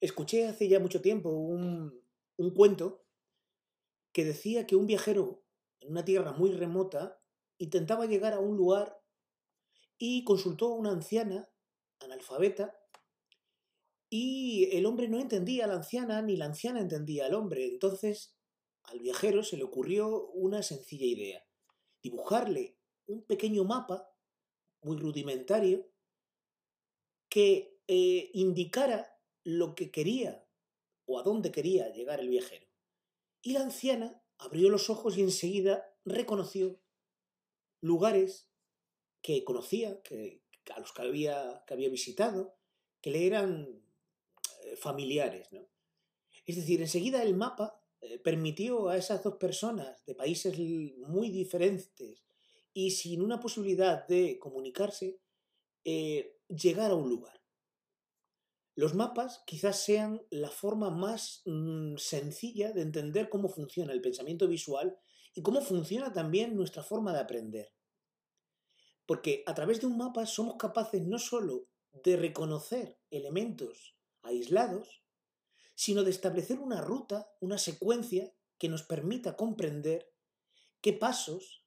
Escuché hace ya mucho tiempo un, un cuento que decía que un viajero en una tierra muy remota intentaba llegar a un lugar y consultó a una anciana analfabeta y el hombre no entendía a la anciana ni la anciana entendía al hombre. Entonces al viajero se le ocurrió una sencilla idea, dibujarle un pequeño mapa muy rudimentario que eh, indicara lo que quería o a dónde quería llegar el viajero. Y la anciana abrió los ojos y enseguida reconoció lugares que conocía, que, a los que había, que había visitado, que le eran eh, familiares. ¿no? Es decir, enseguida el mapa eh, permitió a esas dos personas de países muy diferentes y sin una posibilidad de comunicarse, eh, llegar a un lugar. Los mapas quizás sean la forma más mm, sencilla de entender cómo funciona el pensamiento visual y cómo funciona también nuestra forma de aprender. Porque a través de un mapa somos capaces no solo de reconocer elementos aislados, sino de establecer una ruta, una secuencia que nos permita comprender qué pasos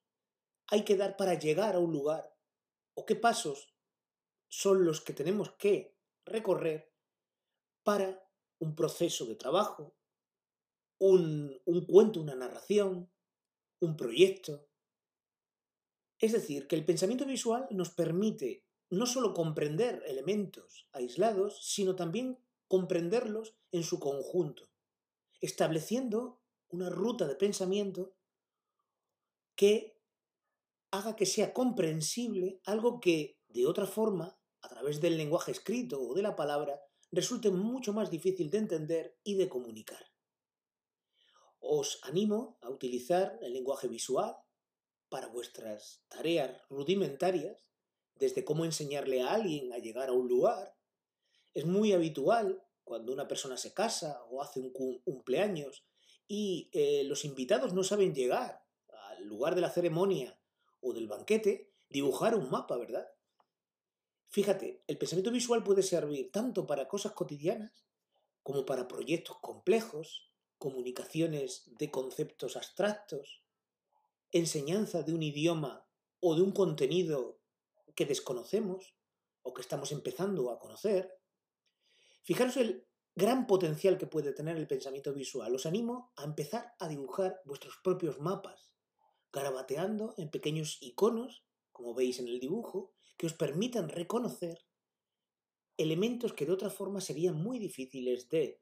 hay que dar para llegar a un lugar o qué pasos son los que tenemos que recorrer para un proceso de trabajo, un, un cuento, una narración, un proyecto. Es decir, que el pensamiento visual nos permite no solo comprender elementos aislados, sino también comprenderlos en su conjunto, estableciendo una ruta de pensamiento que haga que sea comprensible algo que, de otra forma, a través del lenguaje escrito o de la palabra, resulte mucho más difícil de entender y de comunicar. Os animo a utilizar el lenguaje visual para vuestras tareas rudimentarias, desde cómo enseñarle a alguien a llegar a un lugar, es muy habitual cuando una persona se casa o hace un cumpleaños y eh, los invitados no saben llegar al lugar de la ceremonia o del banquete, dibujar un mapa, ¿verdad? Fíjate, el pensamiento visual puede servir tanto para cosas cotidianas como para proyectos complejos, comunicaciones de conceptos abstractos, enseñanza de un idioma o de un contenido que desconocemos o que estamos empezando a conocer, Fijaros el gran potencial que puede tener el pensamiento visual. Os animo a empezar a dibujar vuestros propios mapas, garabateando en pequeños iconos, como veis en el dibujo, que os permitan reconocer elementos que de otra forma serían muy difíciles de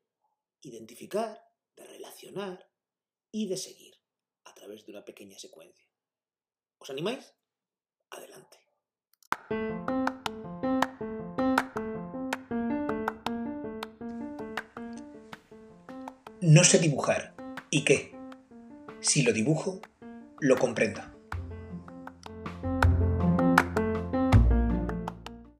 identificar, de relacionar y de seguir a través de una pequeña secuencia. ¿Os animáis? Adelante. No sé dibujar. ¿Y qué? Si lo dibujo, lo comprenda.